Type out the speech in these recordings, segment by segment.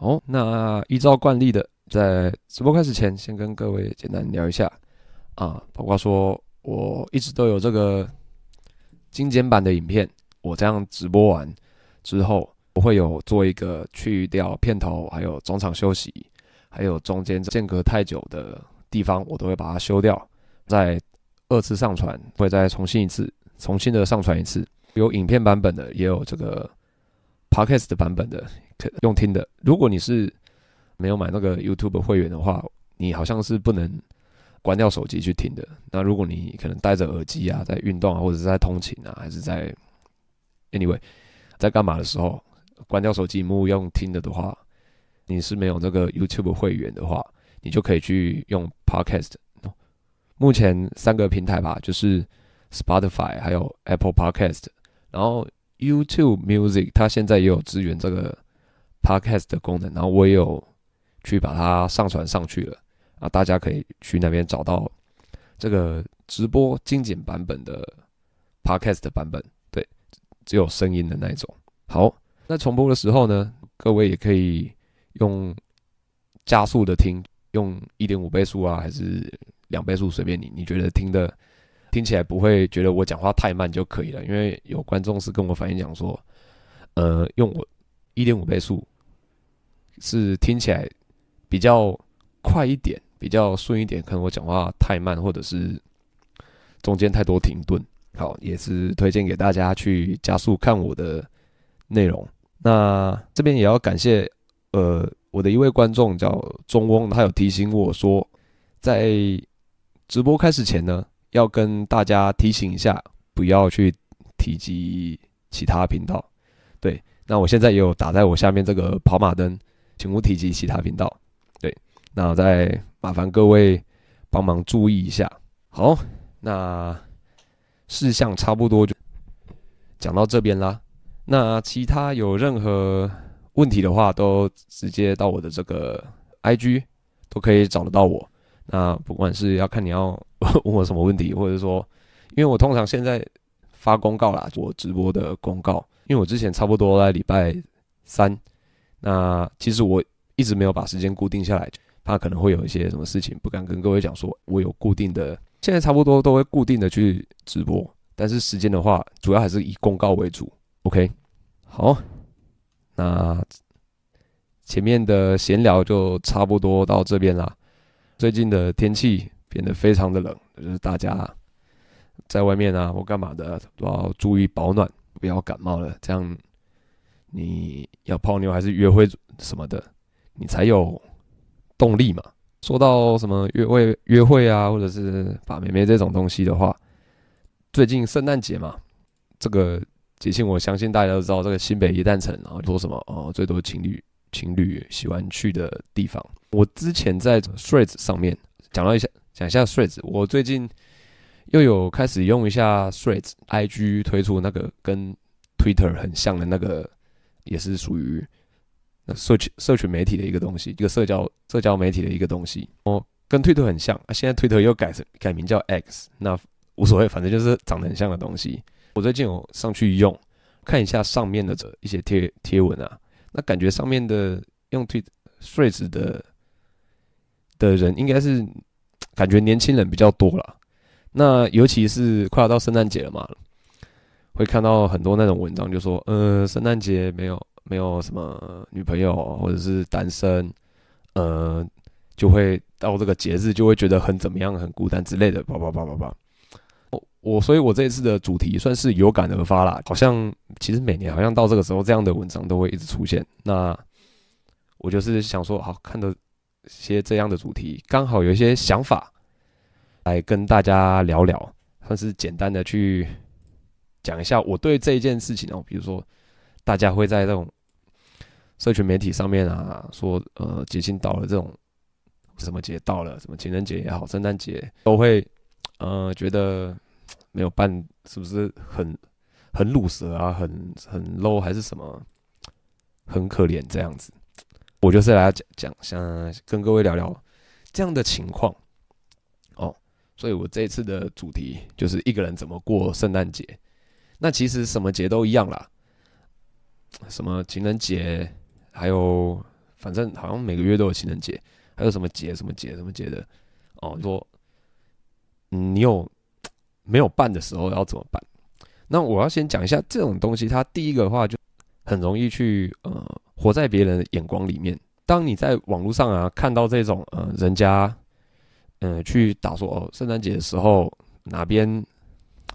哦，那依照惯例的，在直播开始前，先跟各位简单聊一下。啊，包括说我一直都有这个精简版的影片，我这样直播完之后，我会有做一个去掉片头，还有中场休息，还有中间间隔太久的地方，我都会把它修掉，再二次上传，会再重新一次，重新的上传一次，有影片版本的，也有这个 podcast 的版本的，用听的。如果你是没有买那个 YouTube 会员的话，你好像是不能关掉手机去听的。那如果你可能戴着耳机啊，在运动啊，或者是在通勤啊，还是在 anyway 在干嘛的时候，关掉手机萤幕用听的的话，你是没有这个 YouTube 会员的话，你就可以去用 podcast。目前三个平台吧，就是 Spotify 还有 Apple Podcast，然后 YouTube Music 它现在也有支援这个 podcast 的功能，然后我也有去把它上传上去了啊，大家可以去那边找到这个直播精简版本的 podcast 的版本，对，只有声音的那一种。好，那重播的时候呢，各位也可以用加速的听，用一点五倍速啊，还是两倍速随便你，你觉得听的听起来不会觉得我讲话太慢就可以了。因为有观众是跟我反映讲说，呃，用我一点五倍速是听起来比较快一点，比较顺一点。可能我讲话太慢，或者是中间太多停顿。好，也是推荐给大家去加速看我的内容。那这边也要感谢，呃，我的一位观众叫中翁，他有提醒我说，在直播开始前呢，要跟大家提醒一下，不要去提及其他频道。对，那我现在也有打在我下面这个跑马灯，请勿提及其他频道。对，那再麻烦各位帮忙注意一下。好，那事项差不多就讲到这边啦。那其他有任何问题的话，都直接到我的这个 IG 都可以找得到我。那不管是要看你要问我什么问题，或者说，因为我通常现在发公告啦，做直播的公告，因为我之前差不多在礼拜三，那其实我一直没有把时间固定下来，怕可能会有一些什么事情，不敢跟各位讲说，我有固定的，现在差不多都会固定的去直播，但是时间的话，主要还是以公告为主。OK，好，那前面的闲聊就差不多到这边啦。最近的天气变得非常的冷，就是大家在外面啊或干嘛的都要注意保暖，不要感冒了。这样你要泡妞还是约会什么的，你才有动力嘛。说到什么约会约会啊，或者是把妹妹这种东西的话，最近圣诞节嘛，这个节庆我相信大家都知道，这个新北一诞城，然后说什么哦，最多情侣情侣喜欢去的地方。我之前在 Threads 上面讲到一下，讲一下 Threads。我最近又有开始用一下 Threads，IG 推出那个跟 Twitter 很像的那个，也是属于社群社群媒体的一个东西，一个社交社交媒体的一个东西。哦，跟 Twitter 很像，啊，现在 Twitter 又改成改名叫 X，那无所谓，反正就是长得很像的东西。我最近有上去用，看一下上面的这一些贴贴文啊，那感觉上面的用 Twitter 瑞子的。的人应该是感觉年轻人比较多了，那尤其是快要到圣诞节了嘛，会看到很多那种文章，就说，呃，圣诞节没有没有什么女朋友或者是单身，呃，就会到这个节日就会觉得很怎么样，很孤单之类的，叭叭叭叭叭。我我所以，我这一次的主题算是有感而发啦，好像其实每年好像到这个时候，这样的文章都会一直出现。那我就是想说，好看的。些这样的主题，刚好有一些想法，来跟大家聊聊，算是简单的去讲一下我对这一件事情哦。比如说，大家会在这种社群媒体上面啊，说呃节庆到了，这种什么节到了，什么情人节也好，圣诞节都会呃觉得没有办，是不是很很鲁蛇啊，很很 low 还是什么，很可怜这样子。我就是来讲讲，想跟各位聊聊这样的情况哦。所以我这一次的主题就是一个人怎么过圣诞节。那其实什么节都一样啦，什么情人节，还有反正好像每个月都有情人节，还有什么节什么节什么节的哦，说你有没有办的时候要怎么办？那我要先讲一下这种东西，它第一个的话就很容易去呃活在别人的眼光里面。当你在网络上啊看到这种呃人家嗯、呃、去打说哦圣诞节的时候哪边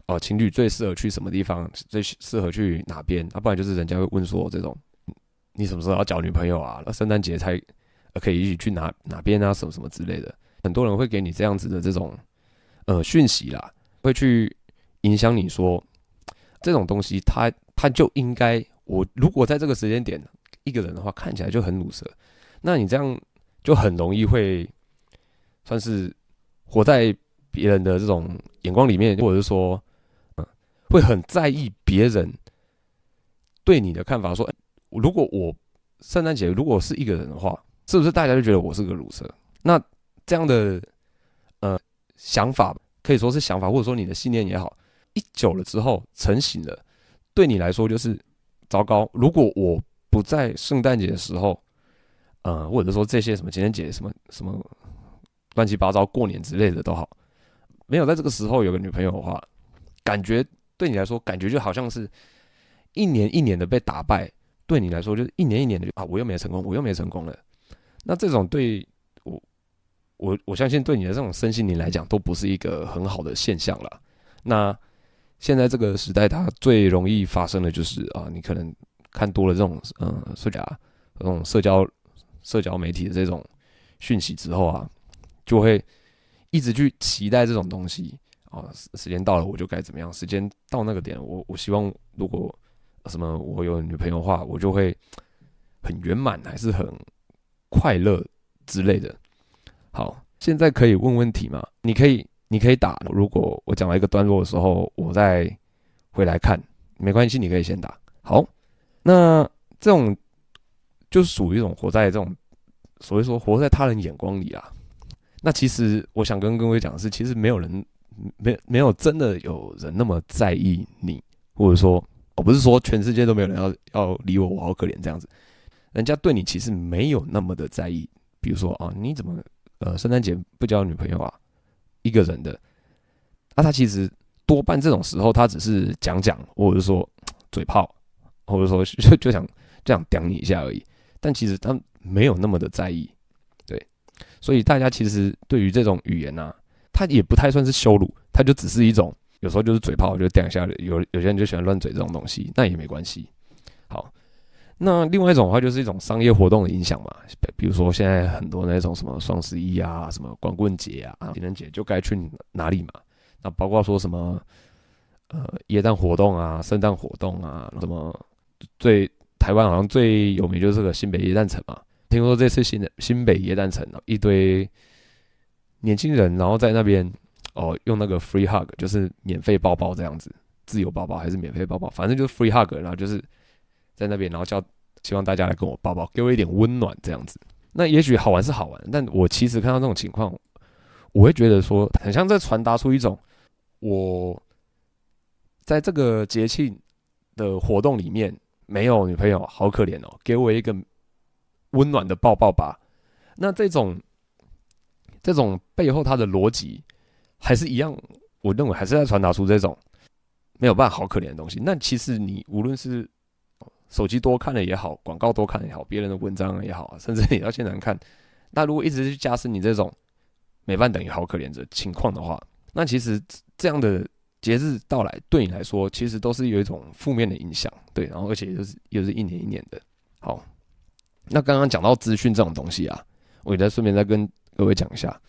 哦情侣最适合去什么地方，最适合去哪边，啊不然就是人家会问说这种你什么时候要交女朋友啊？那圣诞节才可以一起去哪哪边啊什么什么之类的，很多人会给你这样子的这种呃讯息啦，会去影响你说。这种东西他，他就应该，我如果在这个时间点一个人的话，看起来就很鲁蛇，那你这样就很容易会算是活在别人的这种眼光里面，或者是说，会很在意别人对你的看法。说，如果我圣诞节如果是一个人的话，是不是大家就觉得我是个鲁蛇？那这样的呃想法，可以说是想法，或者说你的信念也好。一久了之后成型了，对你来说就是糟糕。如果我不在圣诞节的时候，呃，或者说这些什么情人节、什么什么乱七八糟过年之类的都好，没有在这个时候有个女朋友的话，感觉对你来说，感觉就好像是一年一年的被打败。对你来说，就是一年一年的啊，我又没成功，我又没成功了。那这种对我，我我相信对你的这种身心灵来讲，都不是一个很好的现象了。那。现在这个时代，它最容易发生的就是啊，你可能看多了这种嗯，社交这种社交社交媒体的这种讯息之后啊，就会一直去期待这种东西啊。时间到了，我就该怎么样？时间到那个点，我我希望如果什么我有女朋友的话，我就会很圆满，还是很快乐之类的。好，现在可以问问题吗？你可以。你可以打，如果我讲到一个段落的时候，我再回来看，没关系，你可以先打。好，那这种就是属于一种活在这种所谓说活在他人眼光里啊。那其实我想跟各位讲的是，其实没有人没没有真的有人那么在意你，或者说我不是说全世界都没有人要要理我，我好可怜这样子。人家对你其实没有那么的在意。比如说啊，你怎么呃圣诞节不交女朋友啊？一个人的，那他其实多半这种时候，他只是讲讲，或者说 嘴炮，或者说 就就想这样刁你一下而已。但其实他没有那么的在意，对。所以大家其实对于这种语言啊，他也不太算是羞辱，他就只是一种有时候就是嘴炮，就刁一下。有有些人就喜欢乱嘴这种东西，那也没关系。好。那另外一种的话，就是一种商业活动的影响嘛，比如说现在很多那种什么双十一啊，什么光棍节啊，情人节就该去哪里嘛？那包括说什么呃耶诞活动啊、圣诞活动啊，什么最台湾好像最有名就是个新北耶诞城嘛。听说这次新的新北耶诞城一堆年轻人，然后在那边哦用那个 free hug，就是免费抱抱这样子，自由抱抱还是免费抱抱，反正就是 free hug，然后就是。在那边，然后叫希望大家来跟我抱抱，给我一点温暖，这样子。那也许好玩是好玩，但我其实看到这种情况，我会觉得说，很像在传达出一种，我在这个节庆的活动里面没有女朋友，好可怜哦，给我一个温暖的抱抱吧。那这种这种背后它的逻辑还是一样，我认为还是在传达出这种没有办法好可怜的东西。那其实你无论是手机多看了也好，广告多看也好，别人的文章也好，甚至你到现场看，那如果一直去加深你这种美饭等于好可怜的情况的话，那其实这样的节日到来对你来说，其实都是有一种负面的影响，对，然后而且又是又是一年一年的。好，那刚刚讲到资讯这种东西啊，我也在顺便再跟各位讲一下，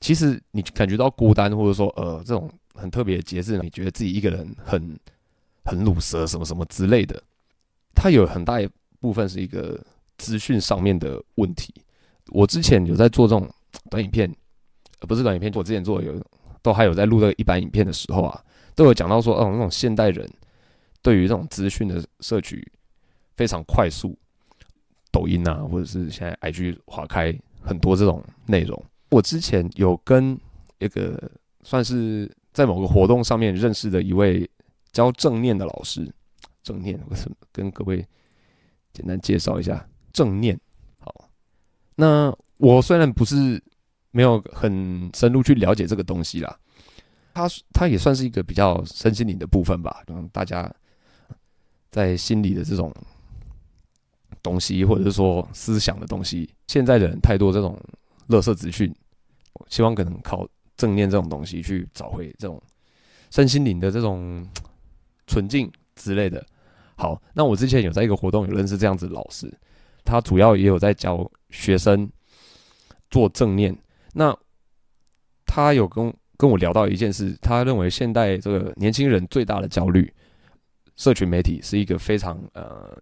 其实你感觉到孤单，或者说呃这种很特别的节日，你觉得自己一个人很很鲁蛇什么什么之类的。它有很大一部分是一个资讯上面的问题。我之前有在做这种短影片，呃，不是短影片，我之前做有都还有在录这一般影片的时候啊，都有讲到说，哦，那种现代人对于这种资讯的摄取非常快速，抖音啊，或者是现在 IG 划开很多这种内容。我之前有跟一个算是在某个活动上面认识的一位教正念的老师。正念，我跟各位简单介绍一下正念。好，那我虽然不是没有很深入去了解这个东西啦，它它也算是一个比较身心灵的部分吧，让大家在心里的这种东西，或者是说思想的东西，现在的人太多这种垃圾资讯，希望可能靠正念这种东西去找回这种身心灵的这种纯净之类的。好，那我之前有在一个活动有认识这样子的老师，他主要也有在教学生做正念。那他有跟跟我聊到一件事，他认为现代这个年轻人最大的焦虑，社群媒体是一个非常呃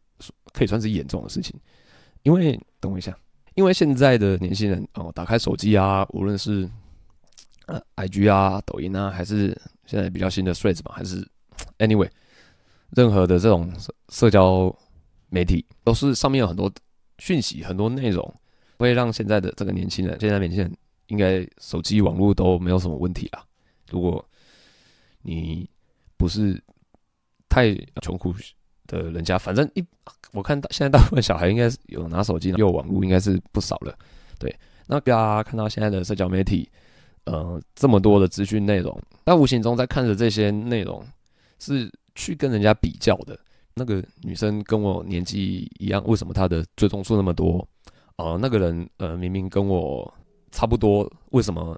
可以算是严重的事情。因为等我一下，因为现在的年轻人哦，打开手机啊，无论是呃 IG 啊、抖音啊，还是现在比较新的 Threads 嘛，还是 Anyway。任何的这种社社交媒体，都是上面有很多讯息、很多内容，会让现在的这个年轻人，现在年轻人应该手机网络都没有什么问题啦。如果你不是太穷苦的人家，反正一我看到现在大部分小孩应该是有拿手机、有网络，应该是不少了。对，那大家看到现在的社交媒体，呃，这么多的资讯内容，但无形中在看着这些内容是。去跟人家比较的那个女生跟我年纪一样，为什么她的追踪数那么多？哦、呃，那个人呃明明跟我差不多，为什么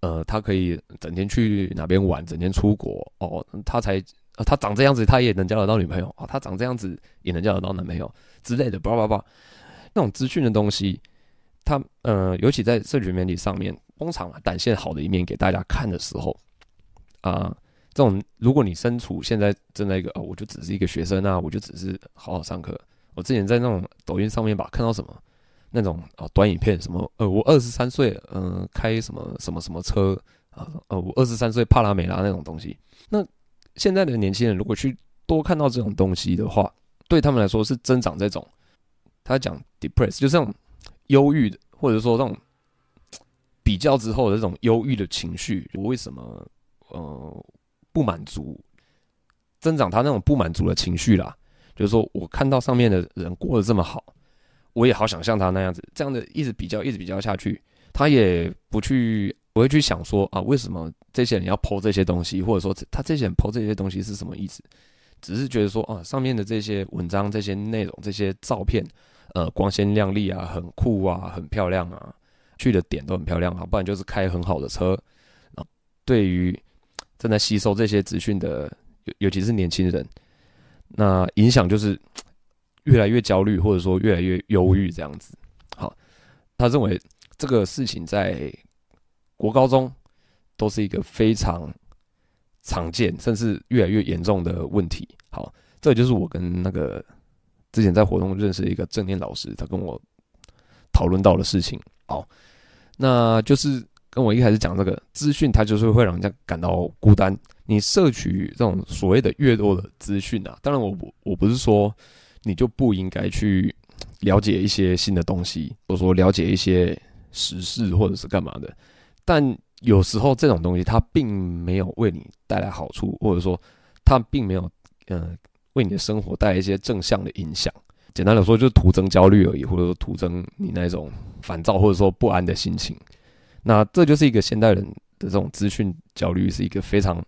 呃他可以整天去哪边玩，整天出国？哦，他才呃他长这样子，他也能交得到女朋友啊、他长这样子也能交得到男朋友之类的？叭叭叭，那种资讯的东西，他呃尤其在社群媒体上面，通常展现好的一面给大家看的时候啊。这种，如果你身处现在正在一个哦，我就只是一个学生啊，我就只是好好上课。我之前在那种抖音上面吧，看到什么那种哦短影片，什么呃，我二十三岁，嗯，开什么什么什么车啊，呃，我二十三岁帕拉梅拉那种东西。那现在的年轻人如果去多看到这种东西的话，对他们来说是增长这种，他讲 depress 就是这种忧郁的，或者说这种比较之后的这种忧郁的情绪。我为什么呃？不满足，增长他那种不满足的情绪啦。就是说我看到上面的人过得这么好，我也好想像他那样子。这样的一直比较，一直比较下去，他也不去，不会去想说啊，为什么这些人要剖这些东西，或者说他这些人剖这些东西是什么意思？只是觉得说啊，上面的这些文章、这些内容、这些照片，呃，光鲜亮丽啊，很酷啊，很漂亮啊，去的点都很漂亮啊，不然就是开很好的车啊。对于正在吸收这些资讯的，尤尤其是年轻人，那影响就是越来越焦虑，或者说越来越忧郁这样子。好，他认为这个事情在国高中都是一个非常常见，甚至越来越严重的问题。好，这就是我跟那个之前在活动认识的一个正念老师，他跟我讨论到的事情。好，那就是。跟我一开始讲这个资讯，它就是会让人家感到孤单。你摄取这种所谓的越多的资讯啊，当然我不我不是说你就不应该去了解一些新的东西，或者说了解一些时事或者是干嘛的。但有时候这种东西它并没有为你带来好处，或者说它并没有呃为你的生活带来一些正向的影响。简单的说，就是徒增焦虑而已，或者说徒增你那种烦躁或者说不安的心情。那这就是一个现代人的这种资讯焦虑，是一个非常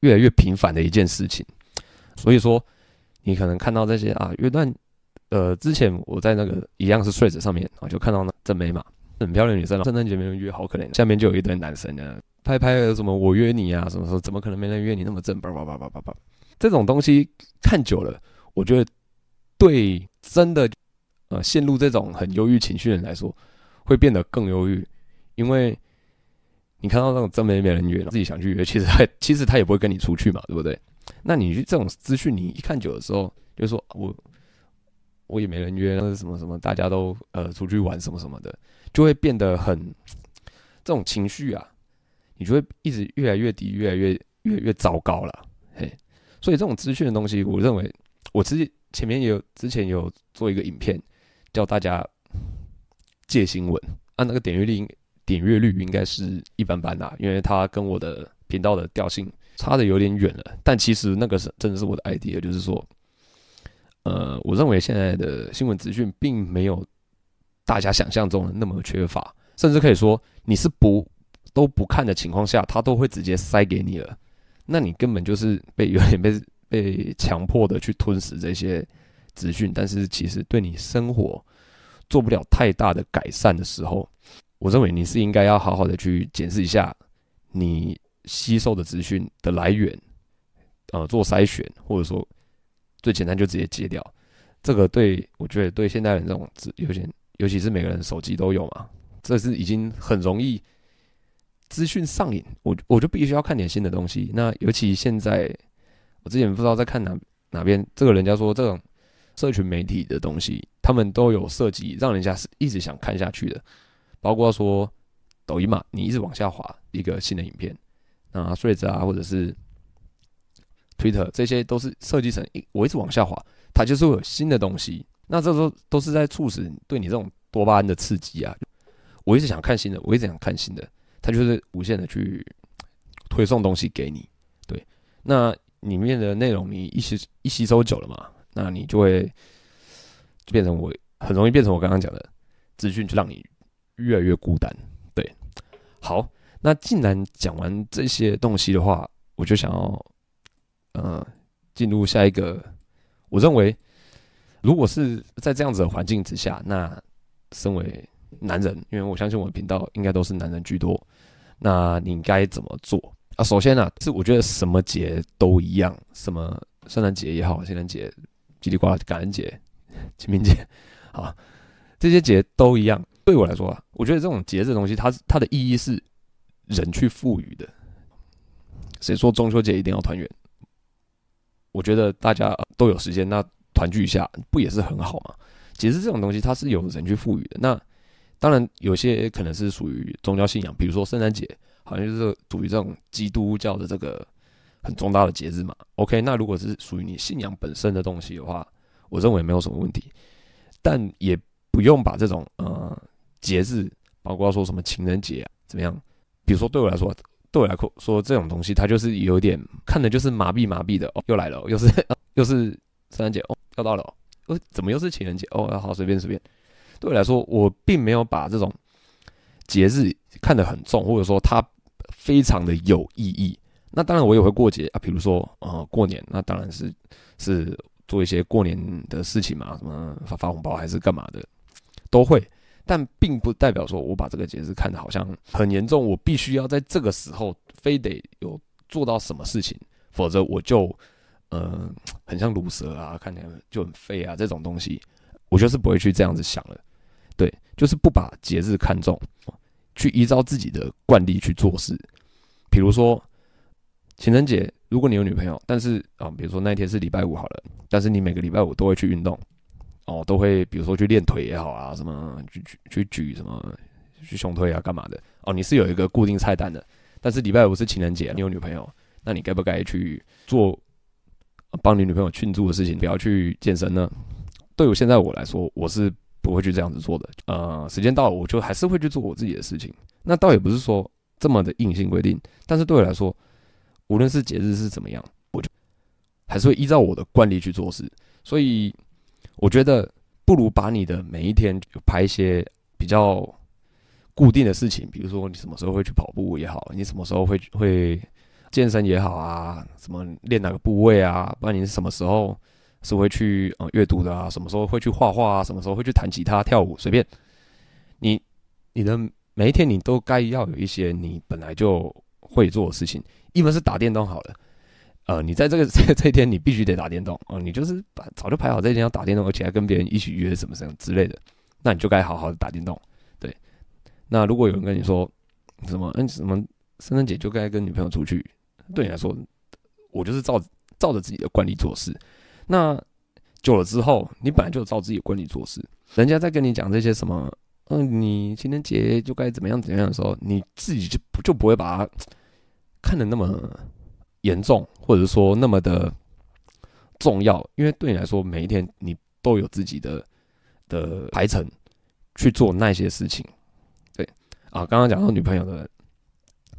越来越频繁的一件事情。所以说，你可能看到这些啊，约段，呃，之前我在那个一样是 Threads 上面啊，就看到那正妹嘛，很漂亮女生，圣诞节没人约，好可怜。下面就有一堆男生呢，拍拍什么我约你啊，什么什么，怎么可能没人约你那么正？叭叭叭叭叭叭，这种东西看久了，我觉得对真的呃陷入这种很忧郁情绪的人来说，会变得更忧郁。因为你看到那种真没没人约，自己想去约，其实他其实他也不会跟你出去嘛，对不对？那你这种资讯，你一看久的时候，就说我我也没人约，那是什么什么，大家都呃出去玩什么什么的，就会变得很这种情绪啊，你就会一直越来越低，越来越越越糟糕了。嘿，所以这种资讯的东西，我认为我之前前面也有之前有做一个影片，叫大家戒新闻，按、啊、那个点阅率。点阅率应该是一般般啦，因为它跟我的频道的调性差的有点远了。但其实那个是真的是我的 idea，就是说，呃，我认为现在的新闻资讯并没有大家想象中的那么缺乏，甚至可以说你是不都不看的情况下，他都会直接塞给你了，那你根本就是被有点被被强迫的去吞噬这些资讯，但是其实对你生活做不了太大的改善的时候，我认为你是应该要好好的去检视一下你吸收的资讯的来源，呃，做筛选，或者说最简单就直接戒掉。这个对我觉得对现代人这种有点，尤其是每个人手机都有嘛，这是已经很容易资讯上瘾。我我就必须要看点新的东西。那尤其现在，我之前不知道在看哪哪边，这个人家说这种社群媒体的东西，他们都有设计让人家是一直想看下去的。包括说抖音嘛，你一直往下滑一个新的影片，啊，Threads 啊，或者是 Twitter，这些都是设计成一我一直往下滑。它就是会有新的东西，那这时候都是在促使对你这种多巴胺的刺激啊！我一直想看新的，我一直想看新的，它就是无限的去 推送东西给你。对，那里面的内容你一吸一吸收久了嘛，那你就会就变成我很容易变成我刚刚讲的资讯，就让你越来越孤单。对，好，那既然讲完这些东西的话，我就想要呃进入下一个。我认为，如果是在这样子的环境之下，那身为男人，因为我相信我的频道应该都是男人居多，那你该怎么做啊？首先呢、啊，是我觉得什么节都一样，什么圣诞节也好，圣诞节、叽里呱啦、感恩节、清明节，啊，这些节都一样。对我来说啊，我觉得这种节日的东西，它它的意义是人去赋予的。谁说中秋节一定要团圆？我觉得大家都有时间，那团聚一下不也是很好吗？节日这种东西，它是有人去赋予的。那当然，有些可能是属于宗教信仰，比如说圣诞节，好像就是属于这种基督教的这个很重大的节日嘛。OK，那如果是属于你信仰本身的东西的话，我认为没有什么问题。但也不用把这种呃节日，包括说什么情人节啊，怎么样？比如说对我来说。对我来说，这种东西它就是有点看的就是麻痹麻痹的哦，又来了，又是 又是圣诞节哦，要到了哦，怎么又是情人节哦？好，随便随便。对我来说，我并没有把这种节日看得很重，或者说它非常的有意义。那当然我也会过节啊，比如说呃过年，那当然是是做一些过年的事情嘛，什么发发红包还是干嘛的，都会。但并不代表说我把这个节日看得好像很严重，我必须要在这个时候非得有做到什么事情，否则我就呃很像卤蛇啊，看起来就很废啊这种东西，我就是不会去这样子想了。对，就是不把节日看重，去依照自己的惯例去做事。比如说情人节，如果你有女朋友，但是啊，比如说那一天是礼拜五好了，但是你每个礼拜五都会去运动。哦，都会，比如说去练腿也好啊，什么去举去举什么去胸推啊，干嘛的？哦，你是有一个固定菜单的，但是礼拜五是情人节，你有女朋友，那你该不该去做帮你女朋友庆祝的事情？不要去健身呢？对我现在我来说，我是不会去这样子做的。呃，时间到了，我就还是会去做我自己的事情。那倒也不是说这么的硬性规定，但是对我来说，无论是节日是怎么样，我就还是会依照我的惯例去做事。所以。我觉得不如把你的每一天就排一些比较固定的事情，比如说你什么时候会去跑步也好，你什么时候会会健身也好啊，什么练哪个部位啊，不然你是什么时候是会去呃阅读的啊，什么时候会去画画啊，什么时候会去弹吉他跳舞，随便你你的每一天你都该要有一些你本来就会做的事情，一门是打电动好了。呃，你在这个这 这一天，你必须得打电动哦、你就是把早就排好这一天要打电动，而且还跟别人一起约什么什么之类的，那你就该好好的打电动。对，那如果有人跟你说什么，嗯，什么圣诞节就该跟女朋友出去，对你来说，我就是照照着自己的惯例做事。那久了之后，你本来就照自己的惯例做事，人家在跟你讲这些什么，嗯、你情人节就该怎么样怎么样的时候，你自己就就不会把它看得那么。严重，或者说那么的重要，因为对你来说，每一天你都有自己的的排程去做那些事情。对啊，刚刚讲到女朋友的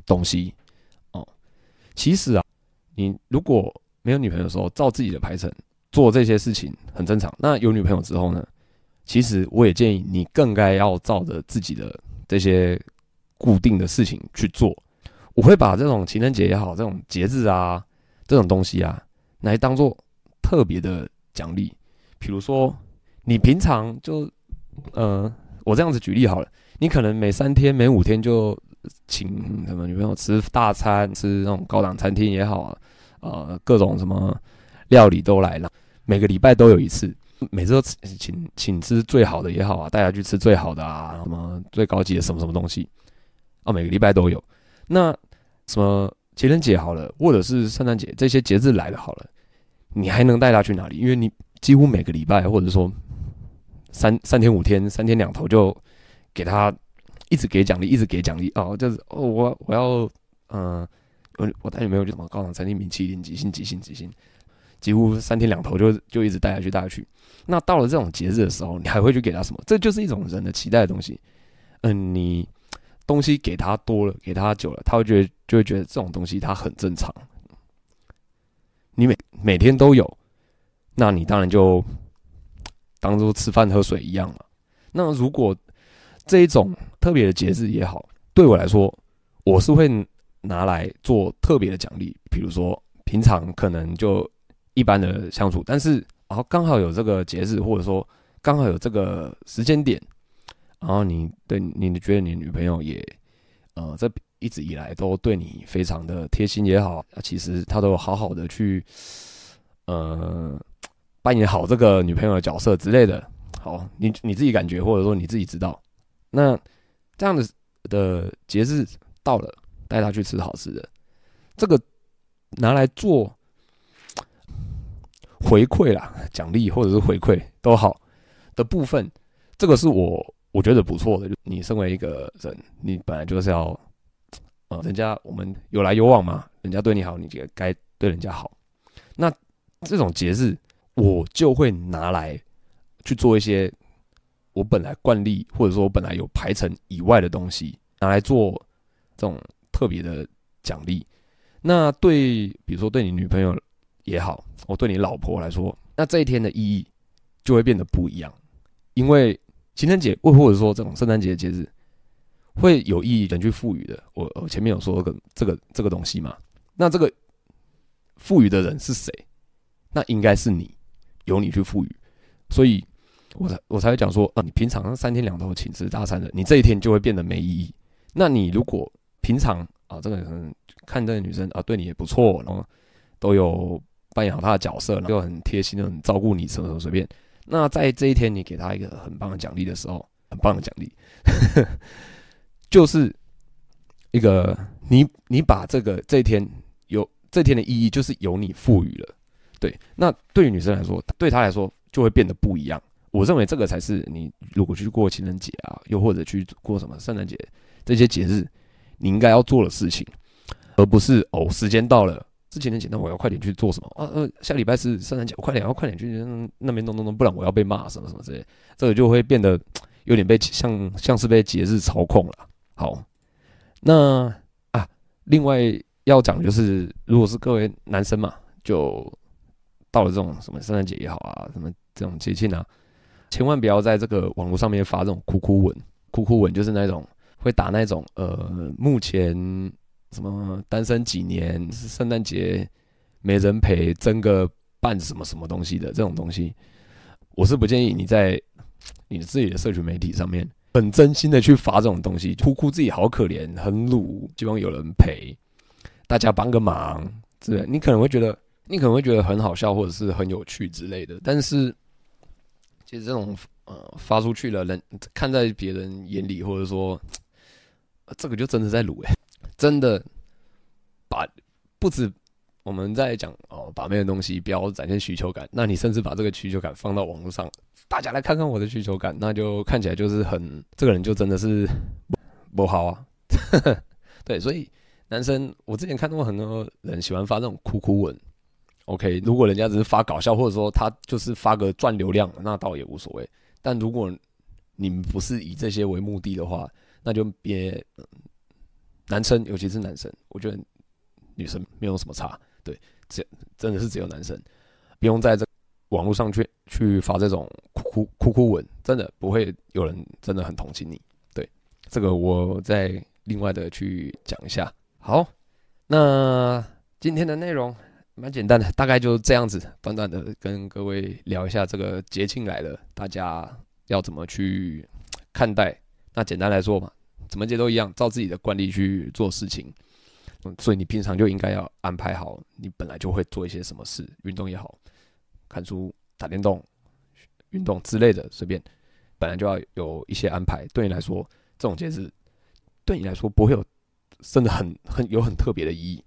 东西，其实啊，你如果没有女朋友的时候，照自己的排程做这些事情很正常。那有女朋友之后呢，其实我也建议你更该要照着自己的这些固定的事情去做。我会把这种情人节也好，这种节日啊，这种东西啊，来当做特别的奖励。比如说，你平常就，呃，我这样子举例好了，你可能每三天、每五天就请什么女朋友吃大餐，吃那种高档餐厅也好啊，呃，各种什么料理都来了，每个礼拜都有一次，每次都请请吃最好的也好啊，带她去吃最好的啊，什么最高级的什么什么东西，啊，每个礼拜都有。那什么情人节好了，或者是圣诞节这些节日来了好了，你还能带她去哪里？因为你。几乎每个礼拜，或者说三三天五天，三天两头就给他一直给奖励，一直给奖励哦，就是哦，我我要嗯，我我带女朋友去什么高档餐厅，米其林几星几星几星，几乎三天两头就就一直带下去带下去。那到了这种节日的时候，你还会去给他什么？这就是一种人的期待的东西。嗯，你东西给他多了，给他久了，他会觉得就会觉得这种东西他很正常。你每每天都有。那你当然就当做吃饭喝水一样了。那如果这一种特别的节日也好，对我来说，我是会拿来做特别的奖励。比如说，平常可能就一般的相处，但是然后刚好有这个节日，或者说刚好有这个时间点，然后你对你觉得你女朋友也呃，这一直以来都对你非常的贴心也好，其实她都好好的去呃。扮演好这个女朋友的角色之类的，好，你你自己感觉，或者说你自己知道，那这样的的节日到了，带他去吃好吃的，这个拿来做回馈啦，奖励或者是回馈都好的部分，这个是我我觉得不错的。你身为一个人，你本来就是要，呃，人家我们有来有往嘛，人家对你好，你就该对人家好。那这种节日。我就会拿来去做一些我本来惯例，或者说我本来有排程以外的东西，拿来做这种特别的奖励。那对，比如说对你女朋友也好，我对你老婆来说，那这一天的意义就会变得不一样。因为情人节，或或者说这种圣诞节的节日，会有意义人去赋予的。我我前面有说个这个这个东西嘛，那这个赋予的人是谁？那应该是你。由你去赋予，所以我才我才会讲说，啊，你平常三天两头请吃大餐的，你这一天就会变得没意义。那你如果平常啊，这个可能看这个女生啊，对你也不错，然后都有扮演好她的角色，然后又很贴心的很照顾你，什么什么随便。那在这一天，你给她一个很棒的奖励的时候，很棒的奖励，就是一个你你把这个这一天有这天的意义，就是由你赋予了。对，那对于女生来说，对她来说就会变得不一样。我认为这个才是你如果去过情人节啊，又或者去过什么圣诞节这些节日，你应该要做的事情，而不是哦，时间到了是情人节，那我要快点去做什么啊？呃，下礼拜是圣诞节，我快点要快点去那边弄弄弄，不然我要被骂什么什么之类，这个就会变得有点被像像是被节日操控了。好，那啊，另外要讲就是，如果是各位男生嘛，就。到了这种什么圣诞节也好啊，什么这种节庆啊，千万不要在这个网络上面发这种哭哭文。哭哭文就是那种会打那种呃，目前什么单身几年，圣诞节没人陪，争个办什么什么东西的这种东西，我是不建议你在你自己的社群媒体上面很真心的去发这种东西，哭哭自己好可怜，很鲁，希望有人陪，大家帮个忙，是不是？你可能会觉得。你可能会觉得很好笑，或者是很有趣之类的，但是其实这种呃发出去了，人看在别人眼里，或者说这个就真的在撸哎，真的把不止我们在讲哦把妹的东西，不要展现需求感，那你甚至把这个需求感放到网络上，大家来看看我的需求感，那就看起来就是很这个人就真的是不好啊，对，所以男生我之前看到过很多人喜欢发这种哭哭文。OK，如果人家只是发搞笑，或者说他就是发个赚流量，那倒也无所谓。但如果你们不是以这些为目的的话，那就别男生，尤其是男生，我觉得女生没有什么差。对，这真的是只有男生，不用在这网络上去去发这种哭哭哭哭文，真的不会有人真的很同情你。对，这个我再另外的去讲一下。好，那今天的内容蛮简单的，大概就这样子，短短的跟各位聊一下这个节庆来了，大家要怎么去看待。那简单来说嘛，怎么节都一样，照自己的惯例去做事情。嗯所以你平常就应该要安排好，你本来就会做一些什么事，运动也好，看书、打电动、运动之类的，随便，本来就要有一些安排。对你来说，这种节日对你来说不会有真的很很有很特别的意义。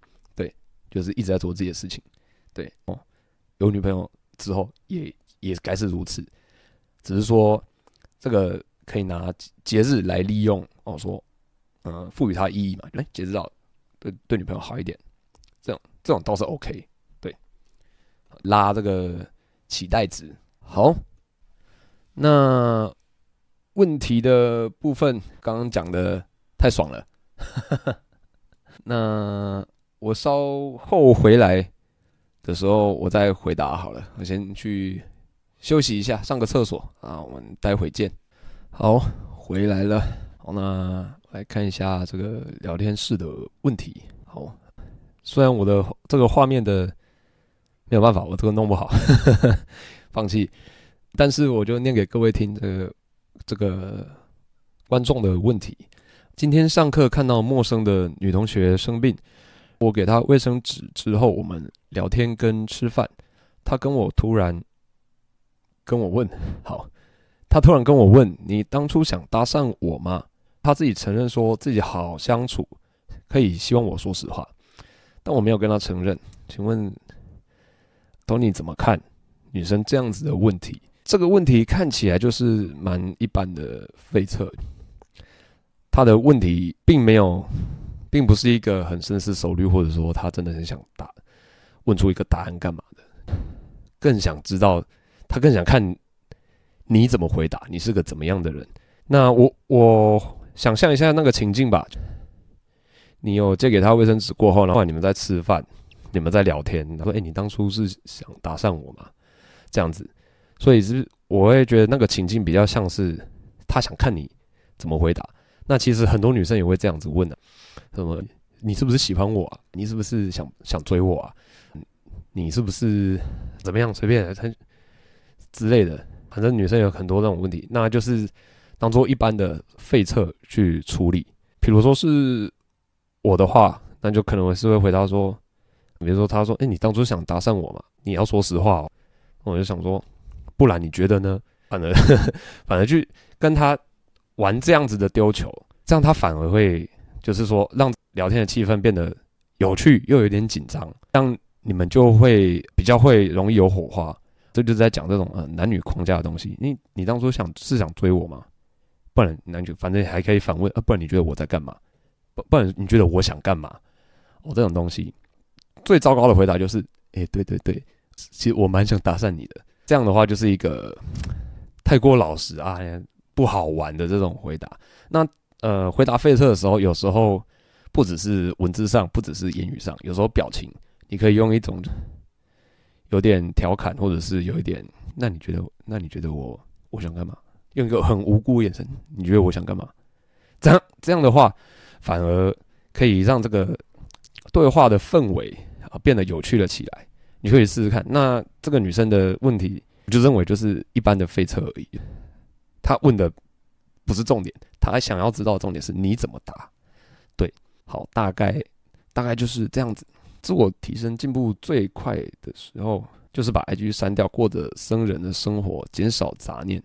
就是一直在做这些事情。对哦，有女朋友之后也也该是如此，只是说这个可以拿节日来利用哦，说嗯，赋予它意义嘛。来，节日到。对对，女朋友好一点，这种这种倒是 OK，对，拉这个期待值。好，那问题的部分刚刚讲的太爽了，那我稍后回来的时候我再回答好了。我先去休息一下，上个厕所啊，我们待会见。好，回来了。好，那。来看一下这个聊天室的问题。好，虽然我的这个画面的没有办法，我这个弄不好，放弃。但是我就念给各位听这个这个观众的问题。今天上课看到陌生的女同学生病，我给他卫生纸之后，我们聊天跟吃饭，他跟我突然跟我问，好，他突然跟我问，你当初想搭讪我吗？他自己承认说自己好相处，可以希望我说实话，但我没有跟他承认。请问，Tony 怎么看女生这样子的问题？这个问题看起来就是蛮一般的废测。他的问题并没有，并不是一个很深思熟虑，或者说他真的很想答，问出一个答案干嘛的？更想知道，他更想看你怎么回答，你是个怎么样的人？那我我。想象一下那个情境吧，你有借给他卫生纸过后，然后你们在吃饭，你们在聊天，他说：“哎，你当初是想搭讪我吗？”这样子，所以是我会觉得那个情境比较像是他想看你怎么回答。那其实很多女生也会这样子问的，什么“你是不是喜欢我啊？你是不是想想追我啊？你是不是怎么样？随便他之类的，反正女生有很多这种问题，那就是。当做一般的废策去处理，比如说是我的话，那就可能是会回答说，比如说他说：“哎，你当初想搭讪我嘛？你要说实话哦。”我就想说，不然你觉得呢？反而 反而去跟他玩这样子的丢球，这样他反而会就是说让聊天的气氛变得有趣又有点紧张，这样你们就会比较会容易有火花。这就是在讲这种呃男女框架的东西。你你当初想是想追我吗？不然，那就反正还可以反问啊。不然你觉得我在干嘛？不，不然你觉得我想干嘛？哦，这种东西最糟糕的回答就是，哎、对对对，其实我蛮想搭讪你的。这样的话就是一个太过老实啊，不好玩的这种回答。那呃，回答废车的时候，有时候不只是文字上，不只是言语上，有时候表情，你可以用一种有点调侃，或者是有一点，那你觉得，那你觉得我我想干嘛？用一个很无辜的眼神，你觉得我想干嘛？这样这样的话，反而可以让这个对话的氛围啊变得有趣了起来。你可以试试看。那这个女生的问题，我就认为就是一般的废车而已。他问的不是重点，他想要知道的重点是你怎么答。对，好，大概大概就是这样子。自我提升进步最快的时候，就是把 IG 删掉，过着僧人的生活，减少杂念。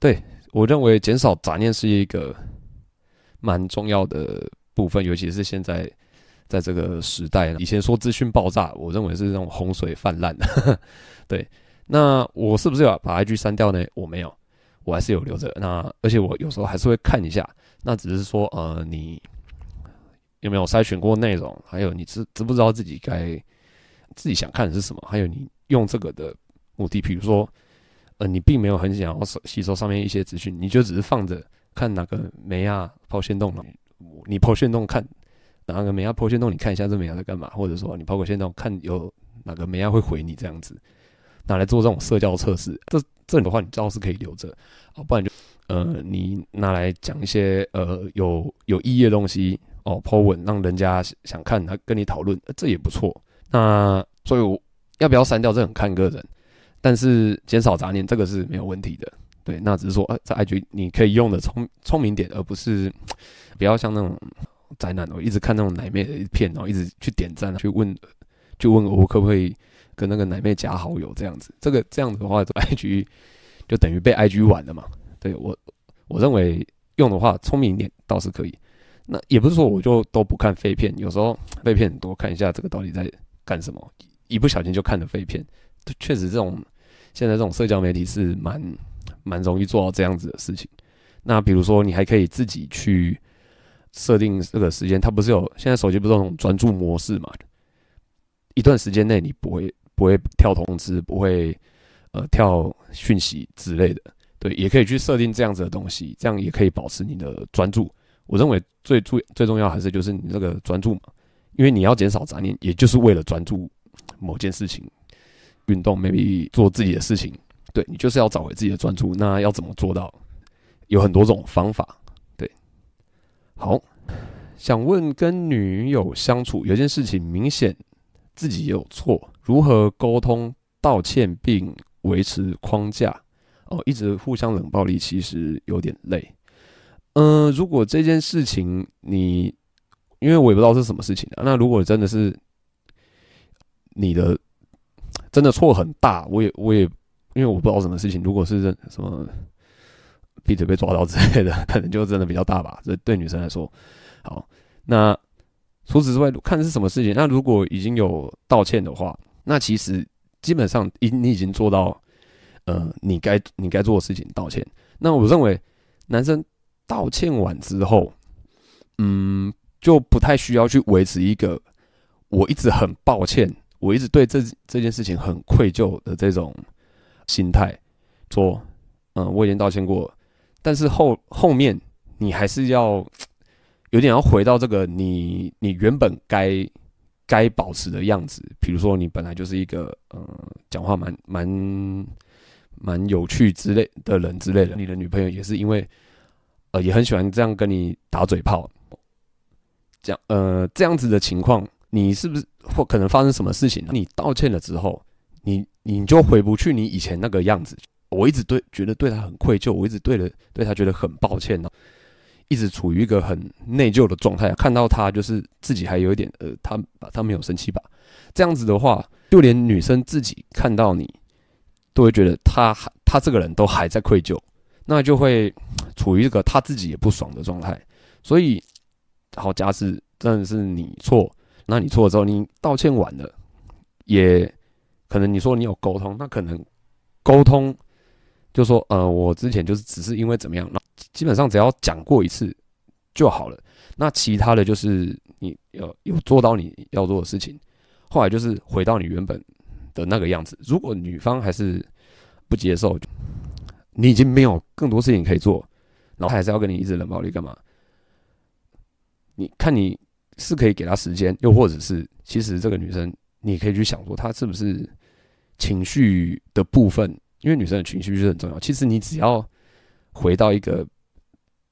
对，我认为减少杂念是一个蛮重要的部分，尤其是现在在这个时代。以前说资讯爆炸，我认为是那种洪水泛滥的。对，那我是不是要把 IG 删掉呢？我没有，我还是有留着。那而且我有时候还是会看一下。那只是说，呃，你有没有筛选过内容？还有你知知不知道自己该自己想看的是什么？还有你用这个的目的，比如说。呃，你并没有很想要吸收上面一些资讯，你就只是放着看哪个妹啊抛线动了，你抛线动看哪个妹啊抛线动，你看一下这美啊在干嘛，或者说你抛个线动看有哪个妹啊会回你这样子，拿来做这种社交测试，这这里的话你倒是可以留着啊，不然就呃你拿来讲一些呃有有意义的东西哦，po 文让人家想看他跟你讨论，这也不错。那所以我要不要删掉，这很看个人，但是减少杂念这个是没有问题的。对，那只是说呃在 IG 你可以用的聪聪明点，而不是不要像那种宅男哦，一直看那种奶妹的片，然后一直去点赞去问。就问我可不可以跟那个奶妹加好友这样子，这个这样子的话，IG 就等于被 IG 玩了嘛？对我，我认为用的话聪明一点倒是可以。那也不是说我就都不看废片，有时候废片很多，看一下这个到底在干什么，一不小心就看了废片。确实，这种现在这种社交媒体是蛮蛮容易做到这样子的事情。那比如说，你还可以自己去设定这个时间，它不是有现在手机不是有那种专注模式嘛？一段时间内你不会不会跳通知，不会呃跳讯息之类的，对，也可以去设定这样子的东西，这样也可以保持你的专注。我认为最最最重要还是就是你这个专注嘛，因为你要减少杂念，也就是为了专注某件事情，运动 maybe 做自己的事情，对，你就是要找回自己的专注。那要怎么做到？有很多种方法，对。好，想问跟女友相处有件事情明显。自己也有错，如何沟通、道歉并维持框架？哦，一直互相冷暴力，其实有点累。嗯、如果这件事情你，因为我也不知道是什么事情啊，那如果真的是你的真的错很大，我也我也因为我不知道什么事情，如果是认什么劈腿被抓到之类的，可能就真的比较大吧。这对女生来说，好，那。除此之外，看是什么事情。那如果已经有道歉的话，那其实基本上已你已经做到，呃，你该你该做的事情道歉。那我认为，男生道歉完之后，嗯，就不太需要去维持一个我一直很抱歉，我一直对这这件事情很愧疚的这种心态，说，嗯，我已经道歉过，但是后后面你还是要。有点要回到这个你你原本该该保持的样子，比如说你本来就是一个呃讲话蛮蛮蛮有趣之类的人之类的，你的女朋友也是因为呃也很喜欢这样跟你打嘴炮，这样呃这样子的情况，你是不是或可能发生什么事情？你道歉了之后，你你就回不去你以前那个样子。我一直对觉得对他很愧疚，我一直对了对他觉得很抱歉呢。一直处于一个很内疚的状态，看到他就是自己还有一点呃，他他没有生气吧？这样子的话，就连女生自己看到你，都会觉得他还他这个人都还在愧疚，那就会处于一个他自己也不爽的状态。所以，好，假使真的是你错，那你错了之后，你道歉完了，也可能你说你有沟通，那可能沟通。就说呃，我之前就是只是因为怎么样，那基本上只要讲过一次就好了。那其他的就是你有有做到你要做的事情，后来就是回到你原本的那个样子。如果女方还是不接受，你已经没有更多事情可以做，然后她还是要跟你一直冷暴力干嘛？你看你是可以给她时间，又或者是其实这个女生你可以去想说她是不是情绪的部分。因为女生的情绪就是很重要。其实你只要回到一个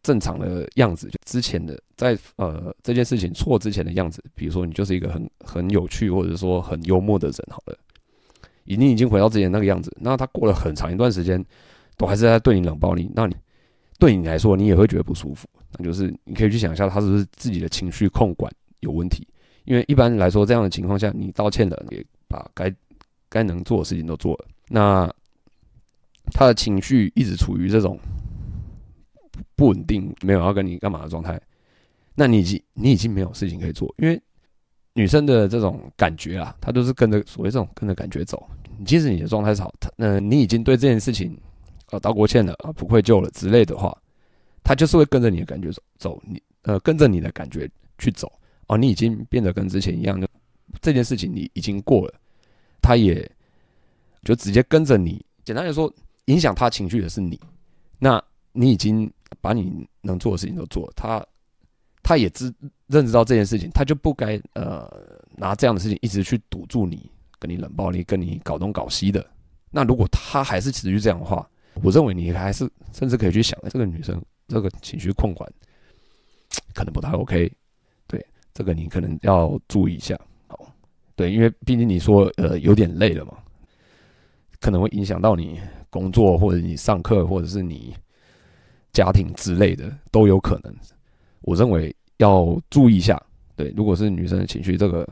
正常的样子，就之前的在呃这件事情错之前的样子，比如说你就是一个很很有趣或者说很幽默的人，好了，已经已经回到之前那个样子。那他过了很长一段时间都还是在对你冷暴力，那你对你来说你也会觉得不舒服。那就是你可以去想一下，他是不是自己的情绪控管有问题？因为一般来说这样的情况下，你道歉了，也把该该能做的事情都做了，那。他的情绪一直处于这种不稳定，没有要跟你干嘛的状态，那你已经你已经没有事情可以做，因为女生的这种感觉啊，她都是跟着所谓这种跟着感觉走。即使你的状态是好，她呃你已经对这件事情呃道过歉了啊，不愧疚了之类的话，她就是会跟着你的感觉走走，你呃跟着你的感觉去走哦，你已经变得跟之前一样，就这件事情你已经过了，她也就直接跟着你。简单来说。影响他情绪的是你，那你已经把你能做的事情都做了，他他也知认知到这件事情，他就不该呃拿这样的事情一直去堵住你，跟你冷暴力，跟你搞东搞西的。那如果他还是持续这样的话，我认为你还是甚至可以去想，这个女生这个情绪控管可能不太 OK。对，这个你可能要注意一下。好，对，因为毕竟你说呃有点累了嘛，可能会影响到你工作或者你上课或者是你家庭之类的都有可能。我认为要注意一下。对，如果是女生的情绪这个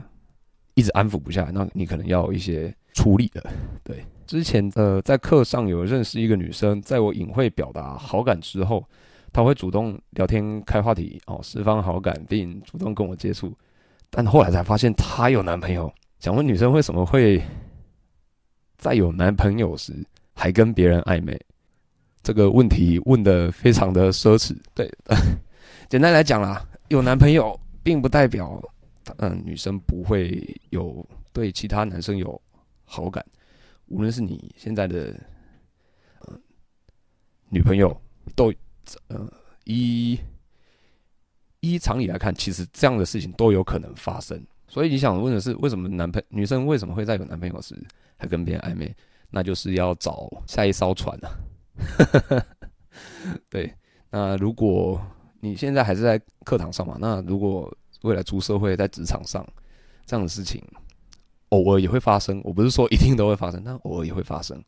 一直安抚不下来，那你可能要一些处理的。对，之前呃在课上有认识一个女生，在我隐晦表达好感之后，她会主动聊天开话题哦，释放好感并主动跟我接触，但后来才发现她有男朋友。想问女生为什么会在有男朋友时还跟别人暧昧？这个问题问的非常的奢侈。对，简单来讲啦，有男朋友。并不代表，嗯，女生不会有对其他男生有好感，无论是你现在的，呃，女朋友，都，呃，依依常理来看，其实这样的事情都有可能发生。所以你想问的是，为什么男朋女生为什么会在有男朋友时还跟别人暧昧？那就是要找下一艘船啊。对，那如果。你现在还是在课堂上嘛？那如果未来出社会，在职场上这样的事情，偶尔也会发生。我不是说一定都会发生，但偶尔也会发生。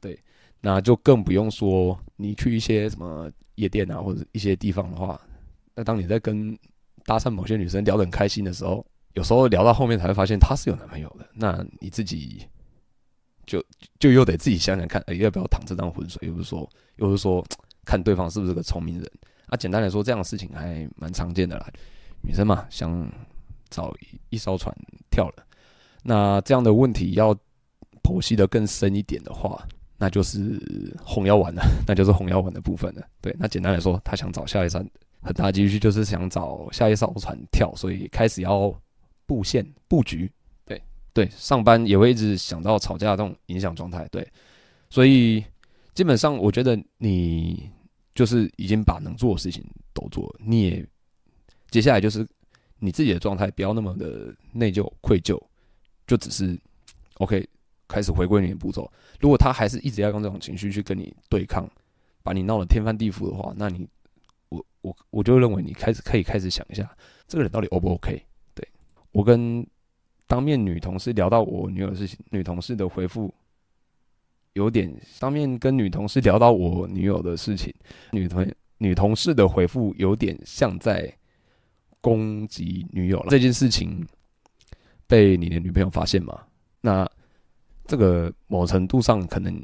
对，那就更不用说你去一些什么夜店啊，或者一些地方的话，那当你在跟搭讪某些女生聊得很开心的时候，有时候聊到后面才会发现她是有男朋友的，那你自己就就又得自己想想看，哎，要不要淌这趟浑水？又不是说，又是说看对方是不是个聪明人。啊，简单来说，这样的事情还蛮常见的啦。女生嘛，想找一艘船跳了。那这样的问题要剖析得更深一点的话，那就是红药丸了，那就是红药丸的部分了。对，那简单来说，他想找下一站，很大几率就是想找下一艘船跳，所以开始要布线布局。对，上班也会一直想到吵架这种影响状态。对，所以基本上我觉得你。就是已经把能做的事情都做了，你也接下来就是你自己的状态不要那么的内疚愧疚，就只是 OK 开始回归你的步骤。如果他还是一直要用这种情绪去跟你对抗，把你闹得天翻地覆的话，那你我我我就认为你开始可以开始想一下，这个人到底 O 不 OK？对，我跟当面女同事聊到我女友的事情，女同事的回复。有点当面跟女同事聊到我女友的事情，女同女同事的回复有点像在攻击女友了。这件事情被你的女朋友发现吗？那这个某程度上可能